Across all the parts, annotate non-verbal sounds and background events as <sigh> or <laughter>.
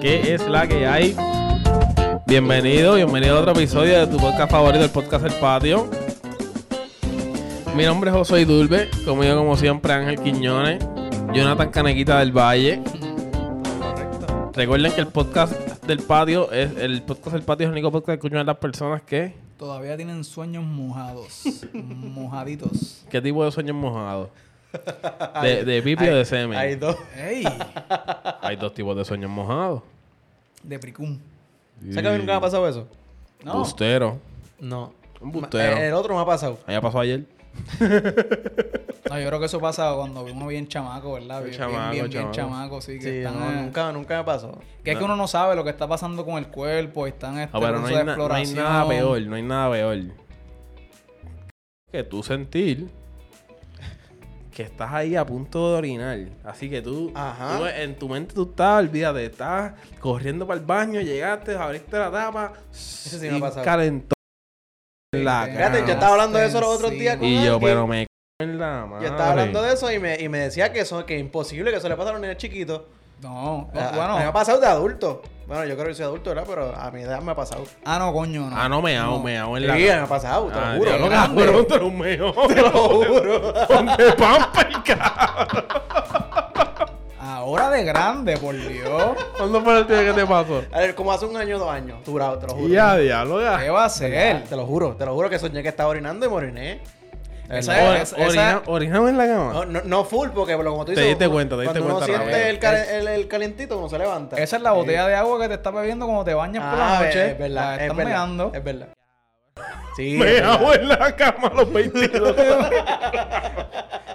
¿Qué es la que hay? Bienvenido, bienvenido a otro episodio de tu podcast favorito, el podcast El Patio. Mi nombre es José Dulbe, conmigo como siempre Ángel Quiñones, Jonathan Canequita del Valle. Correcto. Recuerden que el podcast del patio es el podcast del patio es el único podcast que escuchan las personas que Todavía tienen sueños mojados. <laughs> mojaditos. ¿Qué tipo de sueños mojados? De, de pipi o de semen. Hay dos. ¡Ey! Hay dos tipos de sueños mojados. De Pricum. ¿Sabes que a mí nunca me ha pasado eso? No. Bustero. No. Un bustero. El otro me ha pasado. Allá pasó ayer. <laughs> No, yo creo que eso pasa cuando uno bien chamaco, ¿verdad? Bien, Chamaco, bien, bien, bien chamaco. sí. Que Sí, están, no, eh, nunca, nunca me pasó. Que es que uno no sabe lo que está pasando con el cuerpo y están este, Ah, pero no hay, de na- no hay exploración. nada peor, no hay nada peor. Que tú sentir que estás ahí a punto de orinar. Así que tú, Ajá. tú en tu mente tú estás, olvídate, estás corriendo para el baño, llegaste, abriste la tapa, sí me ha y calentó en la Fíjate, Fíjate, yo estaba hablando de eso los otros días con Y yo, pero me cago en la madre. Yo estaba hablando de eso y me, y me decía que eso que es imposible, que eso le pasa a los niños chiquitos. No, no, A- a- bueno. me ha pasado de adulto. Bueno, yo creo que soy adulto, ¿verdad? Pero a mi edad me ha pasado. Ah, no, coño, no. Ah, no, me hago, me hago en Sí, la me ha pasado, te Ah, lo juro. diablo, grande. cabrón, te lo meo. Te lo juro. Ponte pamper, cabrón. Ahora de grande, por Dios. ¿Cuándo fue el día que te pasó? A ver, como hace un año o dos años. Jurado, te lo juro. Ya, diablo, ya. ¿Qué va a ser? Te lo juro, te lo juro que soñé que estaba orinando y me oriné. Esa es- Or- orina- ¿Orinamos en la cama? No, no, no full, porque como tú Te dices, diste cuenta, te diste cuando cuenta uno siente el, cal- el, el calentito, uno se levanta. Esa es la botella de agua que te estás bebiendo cuando te bañas por la Ah, noche. Es verdad, La es estás verdad. meando. Es verdad. Sí. Me es hago en la cama a los 22. <laughs>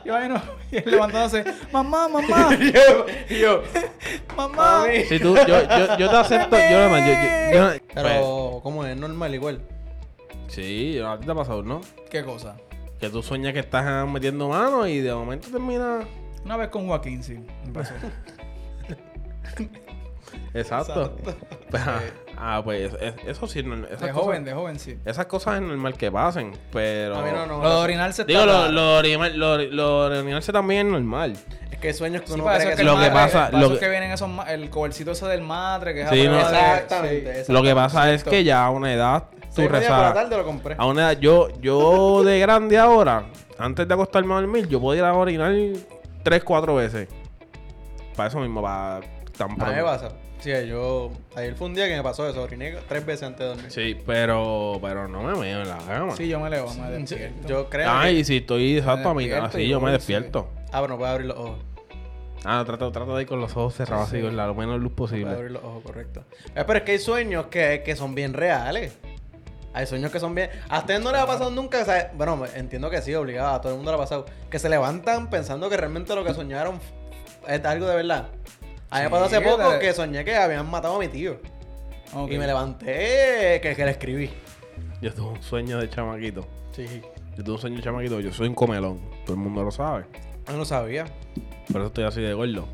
Y ahí no, y él levantándose, mamá, mamá, <laughs> Y yo, y yo, <laughs> mamá. si tú, yo, yo, yo te acepto, yo, yo, yo, yo- Pero, ¿cómo es? Normal igual. Pues, sí, a ti te ha pasado, ¿no? ¿Qué cosa? Que tú sueñas que estás metiendo mano y de momento termina... Una vez con Joaquín, sí. me pasó. <laughs> Exacto. Pues, ah, ah, pues es- eso sí, es normal. esas De cosas- joven, de joven, sí. Esas cosas es normal que pasen, pero... A mí no, no. Lo de orinarse está Digo, lo, lo, lo, lo de orinarse también es normal. Es que sueños que Sí, uno es que que, lo que pasa- lo eso es que- que vienen esos, el covercito ese del madre, que es Sí, no. Exactamente. sí. Lo que pasa es que ya a una edad tarde lo compré. A una edad, yo, yo de grande ahora, antes de acostarme a dormir, yo podía ir a orinar tres, cuatro veces. Para eso mismo, para tan A mí me pronto. pasa. Sí, yo... Ayer fue un día que me pasó eso. Oriné tres veces antes de dormir. Sí, pero, pero no me meo en la cama. Sí, yo me levo, me Sí, despierto. Yo creo Ah, que... y si estoy exacto a mi despierto así, yo me despierto. Ah, pero no puedo abrir los ojos. Ah, trato, trato de ir con los ojos cerrados así, con la menos luz No puedo posible. abrir los ojos, correcto. Eh, pero es que hay sueños que, que son bien reales. Hay sueños que son bien... ¿A ustedes no les ha pasado nunca? o sea, bueno, entiendo que sí, obligado. A todo el mundo le ha pasado. Que se levantan pensando que realmente lo que soñaron es algo de verdad. A mí me Sí, pasó hace poco que soñé que habían matado a mi tío. Y me levanté que, que le escribí. Yo tuve un sueño de chamaquito. Sí. Yo tuve un sueño de chamaquito. Yo soy un comelón. Todo el mundo lo sabe. Yo no sabía. Por eso estoy así de gordo.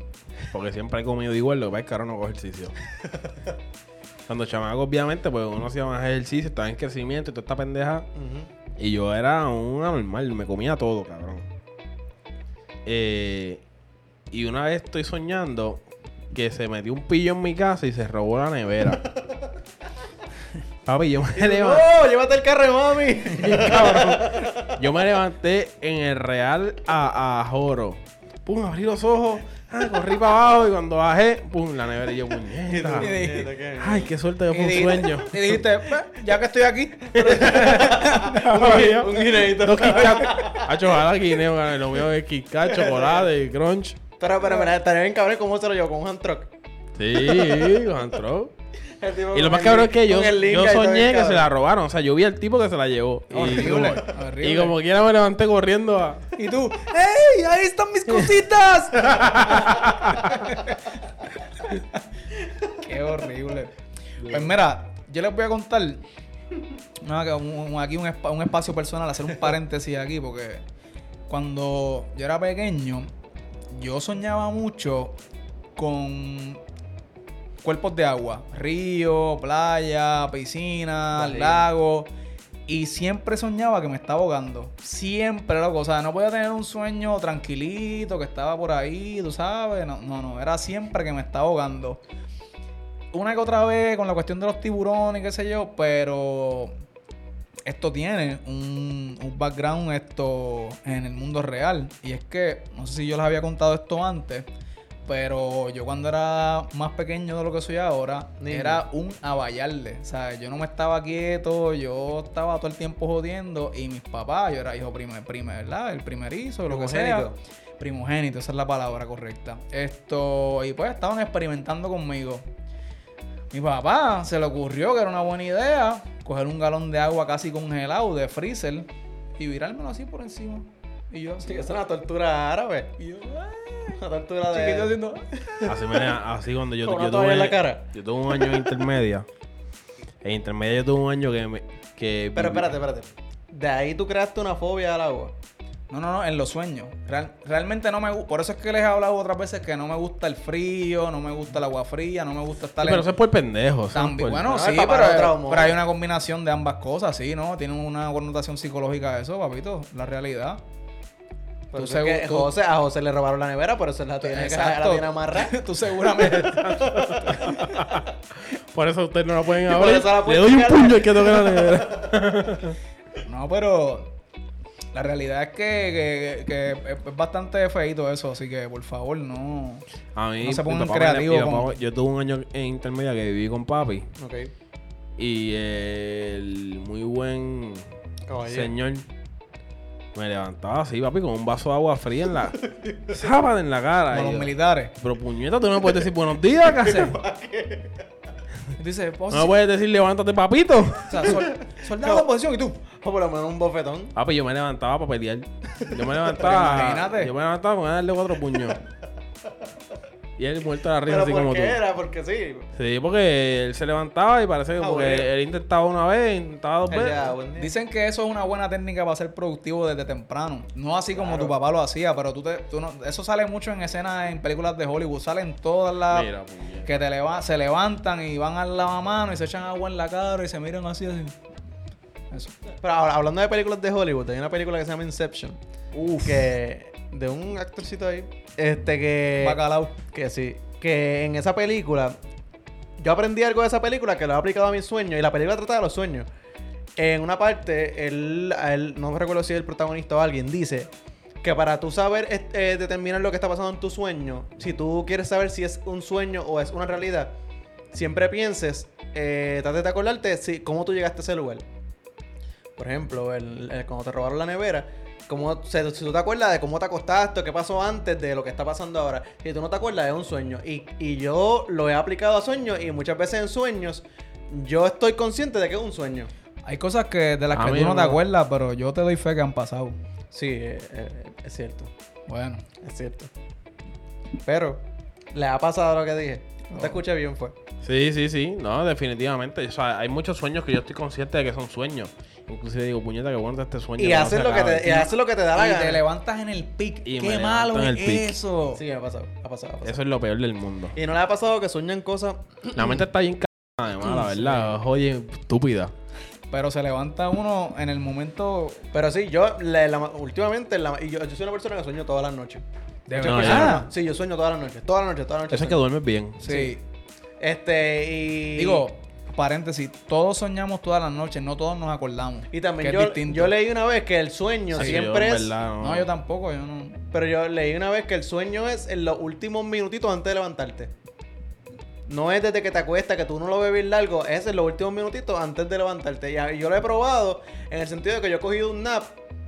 Porque siempre he comido igual, lo que pasa es que ahora no cojo ejercicio. <laughs> Cuando chamaco, obviamente, pues uno hacía más ejercicio, estaba en crecimiento y toda esta pendeja. Y yo era un anormal, me comía todo, cabrón. Eh, y una vez estoy soñando que se metió un pillo en mi casa y se robó la nevera. <laughs> Papi, yo me levanté. ¡No! ¡Llévate el carro mami! <laughs> cabrón. Yo me levanté en el Real a, a Joro. Pum, abrí los ojos. Ah, corrí para abajo y cuando bajé, pum, la nevera y yo, puñeta. <laughs> Ay, qué suerte que fue un sueño. Y dijiste, "Pues, ya que estoy aquí. <laughs> un guineito. Dos Kit Kat. Hacho, ojalá guineo, lo mío es Kit Kat, chocolate, crunch. Pero, pero, mira, estaría bien cabrón cómo se lo llevó con un hand truck. Sí, con. El tipo Y lo más cabrón es que yo, yo soñé que se la robaron. O sea, yo vi al tipo que se la llevó. Y Horrible, como, horrible. y como quiera me levanté corriendo a... Y tú, ¡Ey! ¡Ahí están mis cositas! Qué horrible. Pues mira, yo les voy a contar nada, que un- un- aquí un, un espacio personal, hacer un paréntesis aquí, porque cuando yo era pequeño, yo soñaba mucho con cuerpos de agua, río, playa, piscina, lago. Y siempre soñaba que me estaba ahogando. Siempre, loco. O sea, no podía tener un sueño tranquilito, que estaba por ahí, tú sabes. No, no, no. Era siempre que me estaba ahogando. Una que otra vez con la cuestión de los tiburones, qué sé yo, pero esto tiene un, un background esto en el mundo real. Y es que, no sé si yo les había contado esto antes, pero yo cuando era más pequeño de lo que soy ahora, Niño. era un abayarle. O sea, yo no me estaba quieto, yo estaba todo el tiempo jodiendo. Y mis papás, yo era hijo primer, primer ¿verdad? El primerizo, lo que sea. Primogénito. Primogénito, esa es la palabra correcta. Esto, y pues estaban experimentando conmigo. Mi papá se le ocurrió que era una buena idea coger un galón de agua casi congelado de freezer y virármelo así por encima. Y yo Sí, es una tortura árabe. y yo, "Ah". Una tortura de. chiquito haciendo. Así, me, así cuando yo, yo tuve en la cara. Yo tuve un año en intermedia. En intermedia yo tuve un año que me, que Pero espérate, espérate. De ahí tú creaste una fobia al agua. No, no, no, en los sueños. Real- realmente no me gusta. Por eso es que les he hablado otras veces que no me gusta el frío, no me gusta el agua fría, no me gusta estar Sí, pero en- eso es por pendejo. También, por- bueno, No, sí, pero, pero hay una combinación de ambas cosas, sí, ¿no? Tiene una connotación psicológica eso, papito, la realidad. Tú eso es que segu- tú- José, a José le robaron la nevera, por eso la tiene, la tiene amarrada. <laughs> Tú seguramente. <laughs> Por eso ustedes no la pueden Y abrir. Le doy un puño al que toque la nevera. <laughs> no, pero la realidad es que, que- que es bastante feito eso, así que por favor, no. A mí, No se pongan creativos con- Yo tuve un año en intermedia que viví con papi. Ok. Y el muy buen Caballero. señor me levantaba así, papi, con un vaso de agua fría en la. sábana en la cara. Como los militares. Pero puñeta, tú no me puedes decir buenos días, ¿qué <laughs> haces? Dice, No posición. me puedes decir levántate, papito. O sea, sol- <laughs> soldado en posición y tú. O por lo menos un bofetón. Papi, yo me levantaba para pelear. Yo me <laughs> levantaba. imagínate. Yo me levantaba con darle cuatro puños. Y él muerto de la risa así ¿por como tú. era? Porque sí. Sí, porque él se levantaba y parece que Ah, porque bueno. él intentaba una vez, intentaba dos veces. ya, buen día. Dicen que eso es una buena técnica para ser productivo desde temprano. No así como tu papá lo hacía, pero tú te, tú no, eso sale mucho en escenas en películas de Hollywood. Salen todas las Mira, puñeta. que te leva- se levantan y van al lavamano y se echan agua en la cara y se miran así así. Eso. Pero ahora, hablando de películas de Hollywood, hay una película que se llama Inception. Que. De un actorcito ahí. Este que. Bacalao. Que sí. Que en esa película. Yo aprendí algo de esa película que lo he aplicado a mis sueños. Y la película trata de los sueños. En una parte, él, él no me recuerdo si es el protagonista o alguien, dice que para tú saber este, determinar lo que está pasando en tu sueño, si tú quieres saber si es un sueño o es una realidad, siempre pienses, eh, trate de acordarte si, cómo tú llegaste a ese lugar. Por ejemplo, el, el- cuando te robaron la nevera, cómo, se- si tú te acuerdas de cómo te acostaste, qué pasó antes de lo que está pasando ahora. Si tú no te acuerdas, es un sueño. Y, y yo lo he aplicado a sueños y muchas veces en sueños yo estoy consciente de que es un sueño. Hay cosas que de las A que tú no no. te acuerdas, pero yo te doy fe que han pasado. Sí, eh, eh, es cierto, Bueno. es cierto. Pero, ¿le ha pasado lo que dije? No te escuché bien, fue. Sí, sí, sí. No, definitivamente. O sea, hay muchos sueños que yo estoy consciente de que son sueños. Inclusive digo, puñeta, que bueno este sueño. Y haces lo, que te, y haces lo que te da la Y te levantas en el pic. Y me Qué levanto malo en es el pic. eso. Sí, me ha pasado, ha pasado, ha pasado. Eso es lo peor del mundo. Y no le ha pasado que sueñan cosas La mente está bien c****, además, la verdad. Oye, estúpida. Pero se levanta uno en el momento. Pero sí, yo la- la- últimamente, la- y yo, yo soy una persona que sueño todas las noches. De Muchas No, personas ya. no. Sí, yo sueño todas las noches. Todas las noches, todas las noches. Eso es que sueño. duermes bien. Sí. Este, y. Digo, paréntesis, todos soñamos todas las noches, no todos nos acordamos. Y también yo, leí una vez que el sueño Sí, siempre yo, es. verdad, No, yo tampoco, yo no. Pero yo leí una vez que el sueño es en los últimos minutitos antes de levantarte. No es desde que te acuestas, que tú no lo ves bien largo, es en los últimos minutitos antes de levantarte. Y yo lo he probado en el sentido de que yo he cogido un nap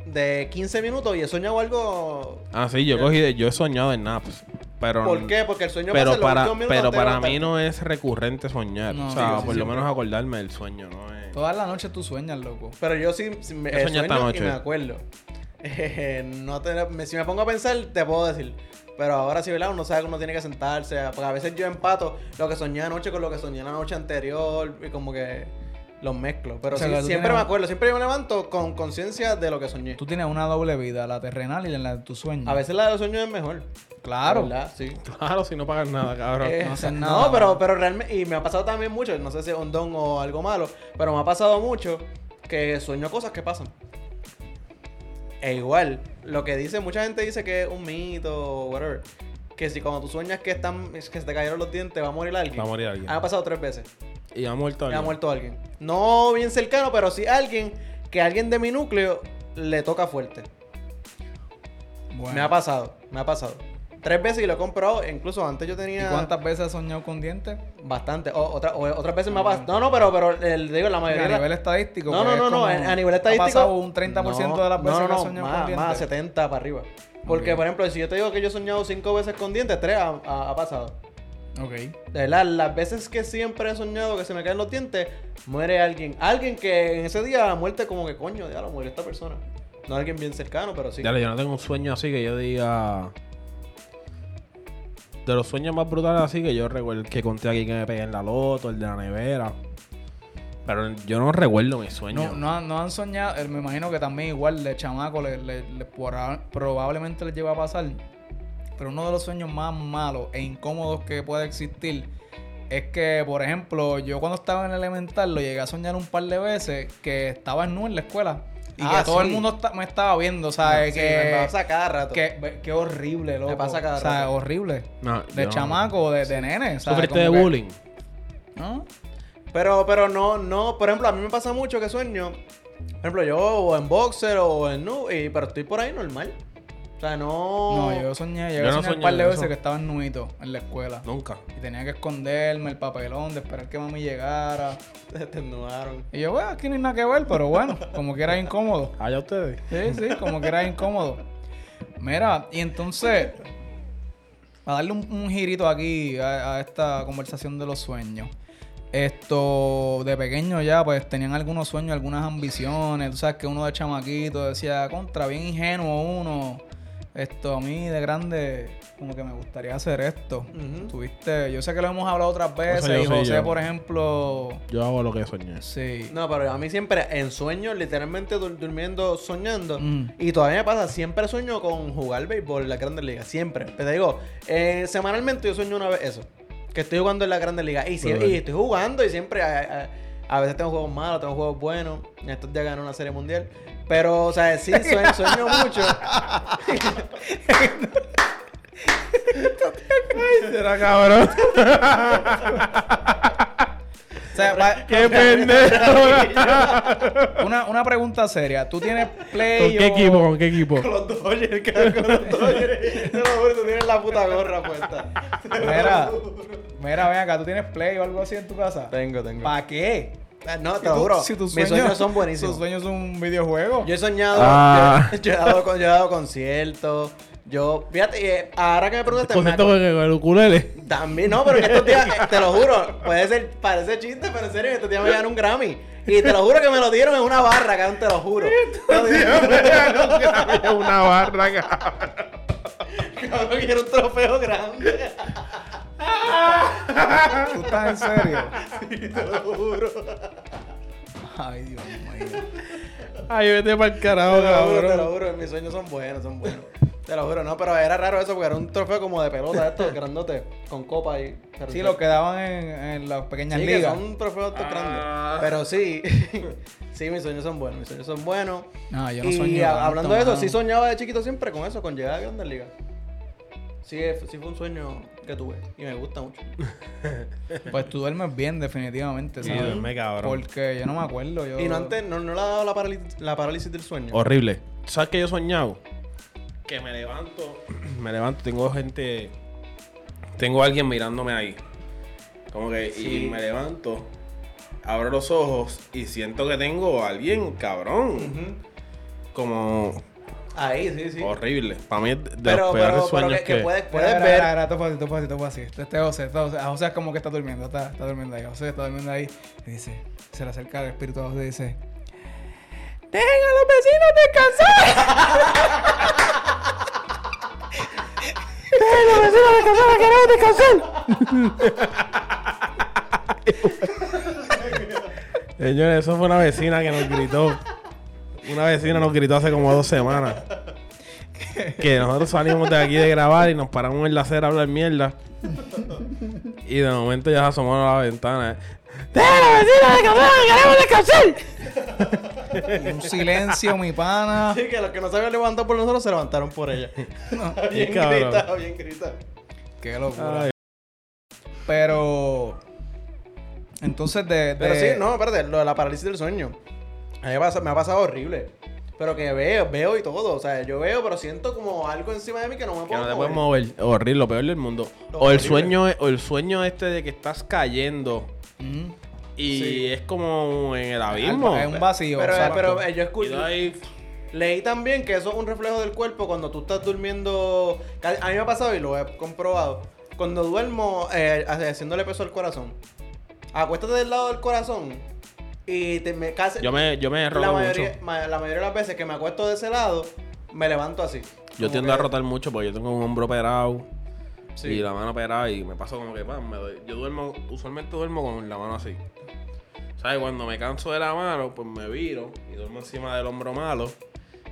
de 15 minutos y he soñado algo. Ah, sí, yo cogí, yo he soñado en naps. Pero, ¿Por qué? Porque el sueño Pero pasa los para, minutos pero para mí no es recurrente soñar. No, o sea, sí, sí, por lo siempre. menos acordarme del sueño, ¿no? Es... Todas las noches tú sueñas, loco. Pero yo sí, sí me, ¿Qué eh, sueño anoche? y me acuerdo. <laughs> Eh, no te- me- si me pongo a pensar, te puedo decir. Pero ahora sí, ¿verdad? Uno sabe que uno tiene que sentarse. Porque a veces yo empato lo que soñé anoche con lo que soñé la noche anterior. Y como que los mezclo. Pero O sea, sí, que tú siempre tienes- me acuerdo. Siempre yo me levanto con conciencia de lo que soñé. Tú tienes una doble vida, la terrenal y la de tus sueños. A veces la de los sueños es mejor. Claro. ¿Verdad? Sí. Claro, si no pagas nada, cabrón. Eh, no hacen no, nada, pero, mano. pero realmente, y me ha pasado también mucho, no sé si es un don o algo malo, pero me ha pasado mucho que sueño cosas que pasan. E igual, lo que dice, mucha gente dice que es un mito o whatever. Que si cuando tú sueñas que están, que se te cayeron los dientes, va a morir alguien. Va a morir alguien. Ha pasado tres veces. Y ha muerto alguien. ha muerto alguien. No bien cercano, pero sí alguien que alguien de mi núcleo le toca fuerte. Bueno. Me ha pasado, me ha pasado. Tres veces y lo he comprado, incluso antes yo ¿Y tenía cuántas veces has soñado con dientes? bastante. O- otra- o- otras veces me ha pasado. No, no, pero, pero el, digo, la A mayoría. nivel estadístico. no, pues, no, no, es no, como- a a nivel estadístico. Ha pasado un 30% de las veces no, no, que has no, soñado más, con dientes. Más, 70 para arriba. Porque, por ejemplo, si yo te digo que yo he soñado cinco veces con dientes, tres ha, ha- ha pasado. Ok. De verdad, las veces que siempre he soñado que se me caen los dientes, muere alguien. Alguien que en ese día muerte como que coño, ya lo murió esta persona. No alguien bien cercano, pero sí. Dale, yo no tengo un sueño así que yo diga. De los sueños más brutales así que yo recuerdo el que conté aquí que me pegué en la loto, el de la nevera. Pero yo no recuerdo mis sueños. No, no, han- no han soñado, eh, me imagino que también igual de chamaco le, le- probablemente les lleva a pasar. Pero uno de los sueños más malos e incómodos que puede existir es que, por ejemplo, yo cuando estaba en el elemental lo llegué a soñar un par de veces que estaba en nu en la escuela. Y Ah, que todo sí. el mundo me estaba viendo, ¿sabes? Sí, que, me pasa cada rato. que, que horrible, loco. pasa cada O sea, rato. horrible. No, De yo- chamaco, de, de nene. ¿sabes? ¿Sufriste de que- bullying? ¿No? Pero, pero no, no, por ejemplo, a mí me pasa mucho que sueño. Por ejemplo, yo o en boxer o en nu, y, pero estoy por ahí normal. O sea, no. No, yo soñé, llegué Yo no soñar un soñé par de eso. veces que estaba en nuito en la escuela. Nunca. Y tenía que esconderme el papelón de esperar que mami llegara. <laughs> Te estornudaron. Y yo, bueno, aquí no hay nada que ver, pero bueno, como que era incómodo. Allá ustedes. Sí, sí, como que era incómodo. Mira, y entonces, a darle un, un girito aquí a, a esta conversación de los sueños. Esto, de pequeño ya, pues tenían algunos sueños, algunas ambiciones. Tú sabes que uno de chamaquito decía, contra, bien ingenuo uno. Esto, a mí de grande, como que me gustaría hacer esto. Tuviste, yo sé que lo hemos hablado otras veces. y sé José, yo. por ejemplo, Yo hago lo que soñé. sí. No, pero a mí siempre en sueños, literalmente dur- durmiendo, soñando. Mm. Y todavía me pasa, siempre sueño con jugar béisbol en la Grandes Ligas. Siempre. Te digo, eh, semanalmente yo sueño una vez eso. Que estoy jugando en la Grandes Ligas. Y, si- Pero- y estoy jugando y siempre. A, a- a veces tengo juegos malos, tengo juegos buenos. En estos días gané una serie mundial. Pero, o sea, sí, sueño, sueño <laughs> mucho. Será cabrón. O sea, va- ¡Qué pendejo! <laughs> una, una pregunta seria. ¿Tú tienes Play ¿Con qué o- equipo? ¿Con qué equipo? Con los Dodgers, cabrón, con los Dodgers. Te lo juro, tú tienes la puta gorra puesta. Mira, mira, ven acá. ¿Tú tienes Play o algo así en tu casa? Tengo, tengo. ¿Para qué? Ah, No, te lo juro. si tus Mis sueños son buenísimos. Tus sueños son un videojuego. Yo he soñado, Ah. yo, <laughs> yo he dado, yo he dado conciertos. Yo, fíjate, eh, ahora que me preguntaste, me Concepto con el ukulele. también, no, pero en estos días, eh, te lo juro, puede ser, parece chiste, pero en serio, en estos días me dieron un Grammy. Y te lo juro que me lo dieron en una barra, cabrón, te lo juro. Una barra, cabrón. Cabrón, que era un trofeo grande. ¿Tú estás en serio? Te lo juro. Ay, Dios mío. Ay, vete para el carajo, Te lo juro, te lo cabrón. juro, mis sueños son buenos, son buenos. Te lo juro, no, pero era raro eso porque era un trofeo como de pelota, esto, grandote, con copa y. Sí, lo que daban en, en las pequeñas Sí, que ligas. son trofeos estos Ah. grandes. Pero sí, <laughs> sí, mis sueños son buenos, mis sueños son buenos. No, yo no y a- hablando de eso, mano. sí soñaba de chiquito siempre con eso, con llegar a Grandes Ligas. Sí, sí fue un sueño que tuve y me gusta mucho. <laughs> Pues tú duermes bien, definitivamente, Sí, ¿sabes? duerme cabrón. Porque yo no me acuerdo. Yo... Y no antes, no, no le ha dado la parálisis, la parálisis del sueño. Horrible. ¿Sabes qué yo he soñado? Que me levanto. <clears throat> Me levanto, tengo gente. Tengo alguien mirándome ahí. Como que. Sí. Y me levanto. Abro los ojos y siento que tengo a alguien, cabrón. Como Ahí, sí, sí. horrible. Para mí es de Pero, los peores pero, pero sueños que, que. que puedes, puedes ver. mira, mira, todo fácil, todo fácil, todo fácil. Este este José, este José. José es como que está durmiendo, está, está durmiendo ahí. José está durmiendo ahí. Y dice, se le acerca el espíritu a José y dice: ¡Dejen a los vecinos descansar! ¡Dejen a los vecinos descansar! ¡Queremos descansar! Señores, eso fue una vecina que nos gritó. Una vecina nos gritó hace como dos semanas. Que nosotros salimos de aquí de grabar y nos paramos en la acera a hablar mierda. Y de momento ya se asomaron a la ventana. Y un silencio, mi pana. Así que los que no se habían levantado por nosotros se levantaron por ella. <laughs> bien cabrón. grita, bien grita. Qué locura. Ay, Pero. Entonces, de. de- Pero sí, no, espérate, lo de la parálisis del sueño. A mí me, pasa- me ha pasado horrible. Pero que veo, veo y todo. O sea, yo veo, pero siento como algo encima de mí que no me que puedo no te mover. puedes mover. Horrible, lo peor del mundo. Lo O el sueño, o el sueño este de que estás cayendo y Sí. es como en el abismo. Es un vacío. Pero, exacto. pero eh, yo ahí, Leí también que eso es un reflejo del cuerpo cuando tú estás durmiendo. A mí me ha pasado y lo he comprobado. Cuando duermo eh, haciéndole peso al corazón. Acuéstate del lado del corazón y te me casi. yo me, yo me la, mayoría, mucho. ma- la mayoría de las veces que me acuesto de ese lado, me levanto así. Yo tiendo que- a rotar mucho porque yo tengo un hombro operado Sí. y la mano operada y me pasa como que pam, me doy- yo duermo, usualmente duermo con la mano así. ¿Sabes? Cuando me canso de la mano, pues me viro y duermo encima del hombro malo.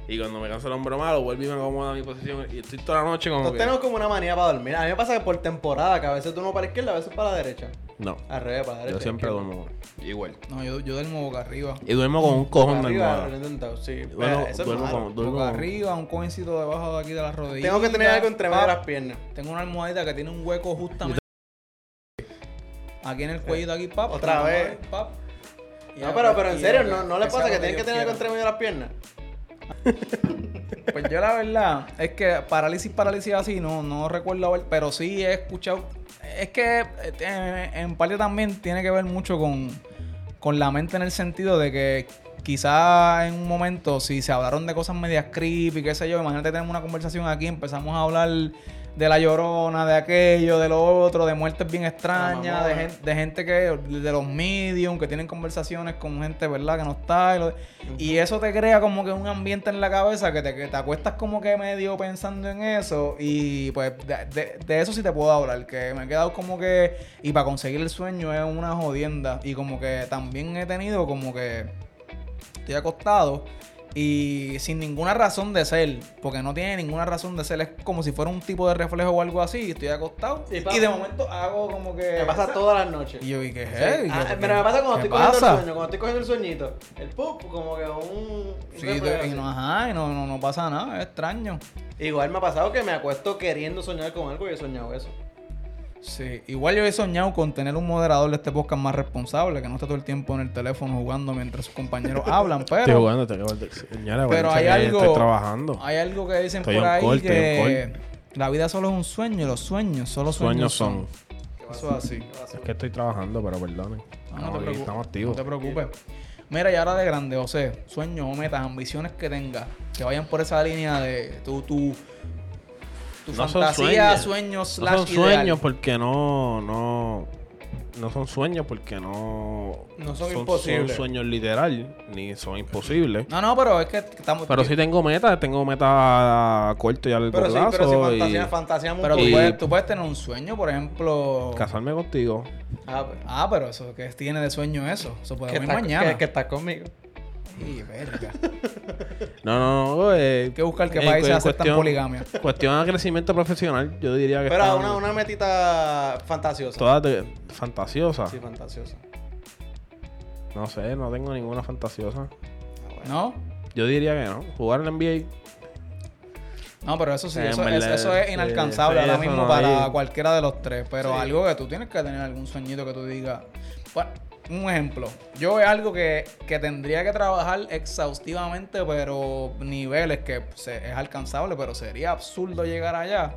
Y cuando me canso del hombro malo, vuelvo y me acomodo a mi posición. Y estoy toda la noche como Nosotros que... tenemos como una manía para dormir. A mí me pasa que por temporada, que a veces tú no para la izquierda, a veces para la derecha. No, Al revés, para derecha. yo siempre duermo igual. No, yo, yo duermo boca arriba. Y duermo con un cojón de Arriba, lo he intentado, sí. Duermo, Eso es duermo malo. con... Duermo boca con- arriba, un cojincito debajo de aquí de las rodillas. Tengo que tener algo entre medio de las piernas. Tengo una almohadita que tiene un hueco justamente aquí en el cuellito, aquí, pap. Otra vez. ahí, pap. Y No, pero, pero en y serio, ¿no, no le sea pasa lo que tienen que tener algo quiera. entre medio de las piernas? Pues yo la verdad es que parálisis, parálisis así, no, no recuerdo haber, pero sí he escuchado. Es que eh, en parte también tiene que ver mucho con, con la mente en el sentido de que quizás en un momento, si se hablaron de cosas medias creepy, qué sé yo, imagínate tenemos una conversación aquí, empezamos a hablar de la llorona, de aquello, de lo otro, de muertes bien extrañas, Ah, de, mamona. gen- de gente que, de los medium, que tienen conversaciones con gente, ¿verdad? Que no está. Y, lo- y eso te crea como que un ambiente en la cabeza que te, que te acuestas como que medio pensando en eso. Y pues de, de- de eso sí te puedo hablar, que me he quedado como que... Y para conseguir el sueño es una jodienda. Y como que también he tenido como que... Estoy acostado y sin ninguna razón de ser, porque no tiene ninguna razón de ser, es como si fuera un tipo de reflejo o algo así, y estoy acostado Y de momento hago como que... Me pasa todas las noches. Y yo, ¿y qué es? Sí. ¿Y Ah, pero me pasa cuando estoy cogiendo el sueño, cuando estoy cogiendo el sueñito. El pup, como que un. Sí, y no, ajá, y no, no, no pasa nada, es extraño. Igual me ha pasado que me acuesto queriendo soñar con algo y he soñado eso. Sí, igual yo he soñado con tener un moderador de este podcast más responsable, que no esté todo el tiempo en el teléfono jugando mientras sus compañeros <laughs> hablan, Estoy pero... jugando, te acabo de señalar, Pero hay algo... Estoy trabajando. Hay algo que dicen Estoy por ahí estoy que la vida solo es un sueño y los sueños solo Sueños sueños, son. Eso es así. Es que estoy trabajando, pero perdone. No, no Estamos te. Estamos activos. No te preocupes. Mira, y ahora de grande, José, sueños o metas, ambiciones que tengas, que vayan por esa línea de tu, tu, tu No son fantasía, sueños. sueños, No slash son sueños porque no, no, no son sueños porque no, No son imposibles. Son sueños literal, ni son imposibles. No, no, pero es que estamos... Pero sí tengo metas, tengo metas a corto y a largo Pero sí, plazo. pero sí, y fantasía, fantasía Pero tú Y- puedes, tú puedes tener un sueño, por ejemplo... casarme contigo. Ah. Ah, pero eso, que tiene de sueño eso? Eso puede que, venir estás, mañana. que, que estás conmigo. Y verga. No, no, no. Eh, Hay que buscar qué en países cu- aceptan cuestión- poligamia. Cuestión de crecimiento profesional, yo diría que Pero una, una metita fantasiosa. todas de- fantasiosas. Sí, fantasiosa. No sé, no tengo ninguna fantasiosa. ¿No? Yo diría que no. Jugar en la NBA. No, pero eso sí, eso, es, eso es inalcanzable sí, ahora mismo no para hay. cualquiera de los tres. Pero Sí. algo que tú tienes que tener algún sueñito que tú digas. Bueno, un ejemplo. Yo es algo que, que tendría que trabajar exhaustivamente, pero niveles que se- es alcanzable, pero sería absurdo llegar allá.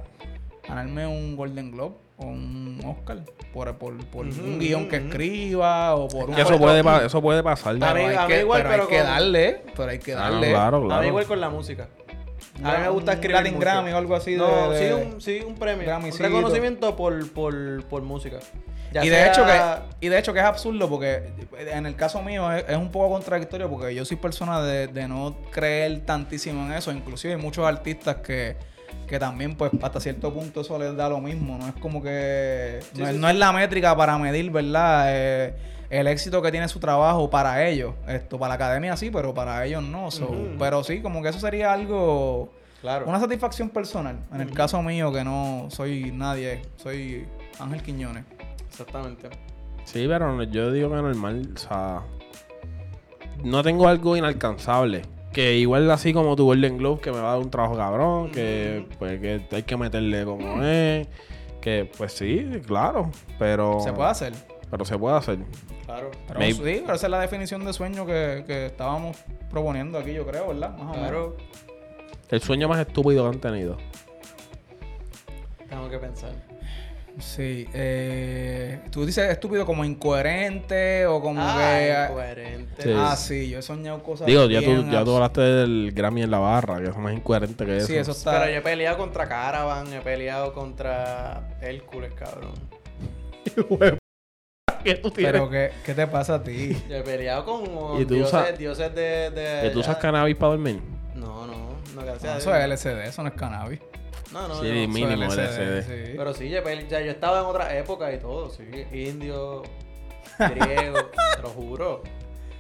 Ganarme un Golden Globe o un Oscar por, por, por un guion que escriba o por un... Eso puede, eso puede pasar. Pero hay, que, pero hay darle, pero hay que Ah, darle. claro, A mí claro. igual con la música. A mí me gusta escribir Latin. Grammy o algo así. No, de- sí, un, sí, un premio. Un reconocimiento por, por, por música. Ya y de hecho que y de hecho que es absurdo porque en el caso mío es, es un poco contradictorio porque yo soy persona de, de no creer tantísimo en eso inclusive hay muchos artistas que, que también pues hasta cierto punto eso les da lo mismo no es como que Sí, no, es- sí, no es la métrica para medir verdad Eh, el éxito que tiene su trabajo para ellos esto para la academia sí pero para ellos no so, pero sí como que eso sería algo Claro. una satisfacción personal en el caso mío que no soy nadie soy Ángel Quiñones Exactamente. Sí, pero no- yo digo que normal, o sea, no tengo algo inalcanzable. Que igual así como tu Golden Globe, que me va a dar un trabajo cabrón, que pues que hay que meterle como es, que pues sí, claro, pero... Se puede hacer. Pero se puede hacer. Claro. Pero Maybe. sí, pero esa es la definición de sueño que, que estábamos proponiendo aquí, yo creo, ¿verdad? Más o menos. El sueño más estúpido que han tenido. Tengo que pensar. Sí. Eh, tú dices estúpido como incoherente o como Ah, que... incoherente. Sí. Ah, sí, yo he soñado cosas Digo, ya tú, ya tú hablaste del Grammy en la barra, que es más incoherente que eso. Sí, eso está... Pero yo he peleado contra Caravan, he peleado contra Hércules, cabrón. <laughs> ¿Qué tú tienes? Pero ¿qué, ¿qué te pasa a ti? Yo he peleado con ¿Y tú dioses, usas- dioses de, de... ¿Que tú usas ah, cannabis para dormir? No, no, no, gracias No, a eso Dios. es LSD, eso no es cannabis. No, no, Sí, yo no. mínimo Eso es LSD. sí. Pero sí, yo, he pele- ya yo he estado en otras épocas y todo, sí. Indio, griego, <laughs> te lo juro.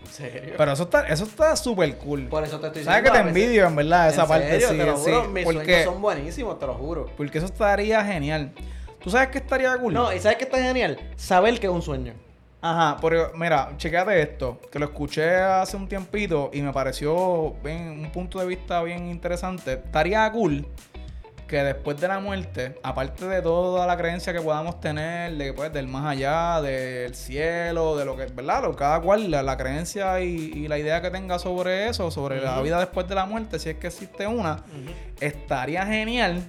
En serio. Pero eso está eso está súper cool. Por eso te estoy ¿Sabes que te a veces- envidio, en verdad, esa ¿En parte? serio? Sí, te lo sí. juro, mis porque, sueños son buenísimos, te lo juro. porque eso estaría genial. ¿Tú sabes qué estaría cool? No, ¿y sabes qué está genial? Saber que es un sueño. Ajá, pero mira, chequéate esto, que lo escuché hace un tiempito y me pareció bien, un punto de vista bien interesante. Estaría cool que después de la muerte, aparte de toda la creencia que podamos tener de pues, del más allá, del cielo, de lo que, ¿verdad? Lo, cada cual, la, la creencia y, y la idea que tenga sobre eso, sobre la vida después de la muerte, si es que existe una, estaría genial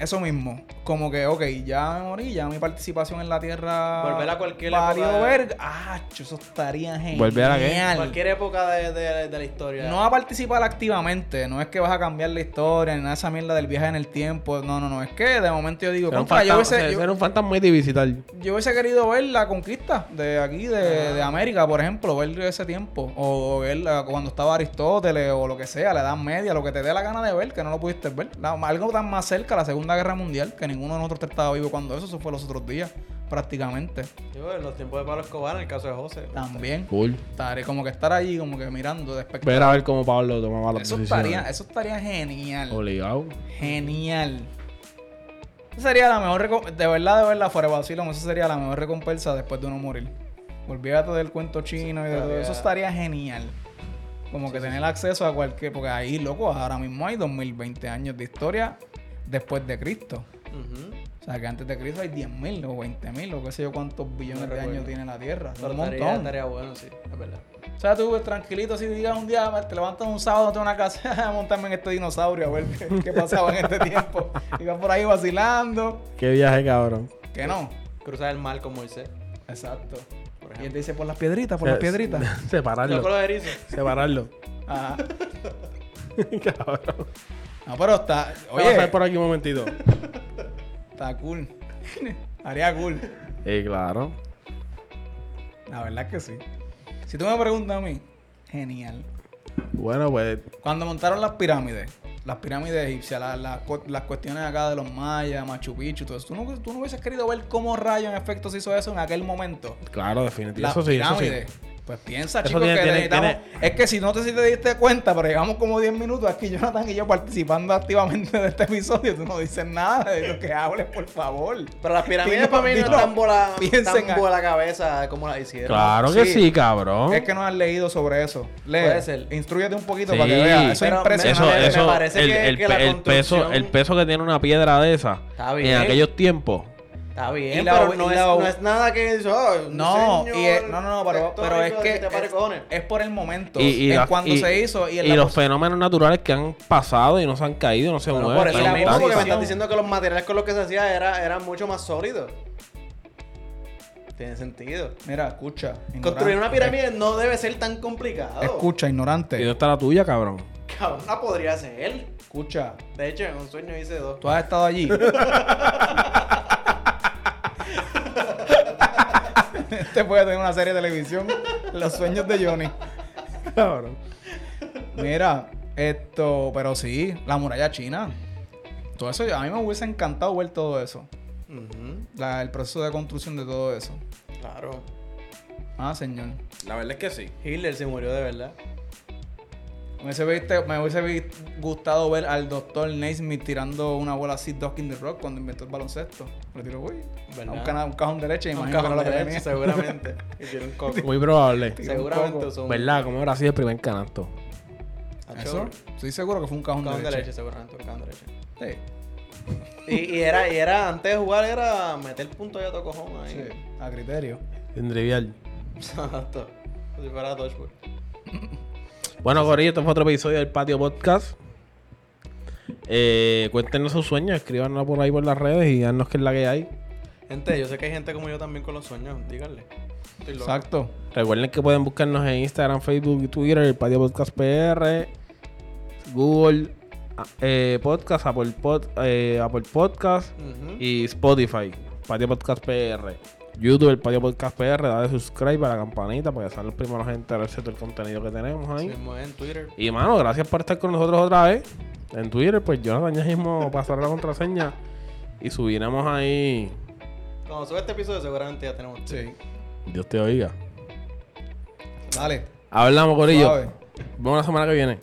eso mismo. Como que, ok, ya me morí, ya mi participación en la Tierra. Volver a cualquier valió época de- verga. Ah, eso estaría genial. ¿Volver a qué? Cualquier época de, de- de la historia. No a participar activamente, no es que vas a cambiar la historia, ni nada de esa mierda del viaje en el tiempo. No, no, no. Es que de momento yo digo, Era un, contra, yo fantasma, hubiese, ser- yo- un fantasma muy visitar. yo hubiese querido ver la conquista de aquí, de, de América, por ejemplo, ver ese tiempo. O, o ver la- cuando estaba Aristóteles o lo que sea, la Edad Media, lo que te dé la gana de ver, que no lo pudiste ver. La- algo tan más cerca, la Segunda Guerra Mundial, que ninguno de nosotros estaba vivo cuando eso, eso fue los otros días, prácticamente. Yo, en los tiempos de Pablo Escobar, en el caso de José. También. Cool. Estaré como que estar allí, como que mirando de. Ver a ver cómo Pablo tomaba las Eso decisiones. estaría, eso estaría genial. Obligado. Genial. Esa sería la mejor recompensa. De verdad, de verdad, fuera de vacilón, eso sería la mejor recompensa después de uno morir. Olvídate del cuento chino y de todo eso. estaría genial. Como que tener acceso a cualquier. Porque ahí, loco, ahora mismo hay 2020 años de historia después de Cristo. O sea, que antes de Cristo hay 10.000 o 20.000 o qué sé yo cuántos billones No de años tiene la Tierra. Pero un montón. estaría bueno, sí, es verdad. O sea, tú tranquilito, si digas un día, te levantas un sábado, no tengo una casa, <laughs> a montarme en este dinosaurio a ver qué, qué pasaba en este tiempo. <laughs> Ibas por ahí vacilando. Qué viaje, cabrón. Que no. Cruzar el mar con Moisés, Exacto. por Y él dice, por las piedritas, por las piedritas. <laughs> Yo Separarlo. Separarlo. Ajá. cabrón. No, pero está. Voy a pasar Oye, por aquí un momentito. está cool. Haría cool. Y claro. La verdad es que sí. Si tú me preguntas a mí, genial. Bueno, pues Cuando montaron las pirámides, las pirámides egipcias, la- las cuestiones acá de los mayas, Machu Picchu, todo eso, ¿tú no, tú no hubieses querido ver cómo rayo en efecto se hizo eso en aquel momento? claro, definitivamente. Las Eso sí, eso sí. Pues piensa, Eso chicos, tiene- que tiene- necesitamos... tiene- Es que si no te, si te diste cuenta, pero llevamos como 10 minutos aquí, Jonathan y yo participando activamente de este episodio, tú no dices nada de lo que hables, por favor. Pero las pirámides para mí no están bola, <laughs> tan a- bola cabeza como las hicieron. Claro que Sí. sí, cabrón. Es que no has leído sobre eso. Lee, Puede ser. instruyete un poquito Sí. para que veas. Eso es impresionante. Eso, me- me eso, parece el, que- el que pe- la el peso, construcción- el peso que tiene una piedra de esa Está en aquellos tiempos. Está bien, Y la- pero y no, la- es, no es nada que dice, oh, No, y es- no, no, no, pero, pero es que de te pare es, es por el momento. Y, y en las- cuando y- se hizo y y los fenómenos naturales que han pasado y no se han caído, no se Bueno, mueven. por eso y mismo, están porque me estás diciendo que los materiales con los que se hacía era, eran mucho más sólidos. Tiene sentido. Mira, escucha. Construir una pirámide no debe ser tan complicado. Escucha, ¿Y ignorante. dónde está la tuya, cabrón? Cabrón, la podría hacer. Escucha. De hecho, en un sueño hice dos. Tú has estado allí. <laughs> este puede tener una serie de televisión. Los sueños de Johnny. Cabrón. Mira, esto, pero sí, la muralla china. Todo eso, a mí me hubiese encantado ver todo eso. La- el proceso de construcción de todo eso. Claro. Ah, señor. La verdad es que sí. Hitler se murió de verdad. Me hubiese, me gustado ver al doctor Naismith tirando una bola así Duck in the Rock cuando inventó el baloncesto. Le tiró, ¿Verdad? un, cana- un cajón de leche y Un imagino que no cajón la de tenía. seguramente. <laughs> Hicieron coco. Muy probable. Seguramente usó un ¿Verdad? ¿Cómo habrá sido el primer canasto? ¿Eso? Estoy seguro que fue un cajón, Un cajón de de leche. leche, seguramente. Un cajón de leche. Sí, Y, y era, y era, antes de jugar, era meter punto de a cojón ahí. sí, a criterio. En trivial. <laughs> Exacto. Si fuera dodgeball. <laughs> Bueno, Corillo, este fue otro episodio del Patio Podcast. Eh, cuéntenos sus sueños, escríbanos por ahí por las redes y díganos qué es la que hay. Gente, yo sé que hay gente como yo también con los sueños. Díganle. Exacto. Recuerden que pueden buscarnos en Instagram, Facebook y Twitter, el Patio Podcast PR, Google eh, Podcast, Apple, Pod- eh, Apple Podcast y Spotify, Patio Podcast PR. YouTube, el Patio Podcast PR, dale subscribe a la campanita para que sean los primeros en enterarse de todo el contenido que tenemos Sí, ahí. mismo en Twitter. Y mano, gracias por estar con nosotros otra vez. En Twitter, pues Jonathan ya mismo <laughs> pasará la contraseña y subiremos ahí. Cuando sube este episodio, seguramente ya tenemos. Sí. Dios te oiga. Dale. Hablamos, Corillo. Vemos la semana que viene.